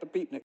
the beatnik.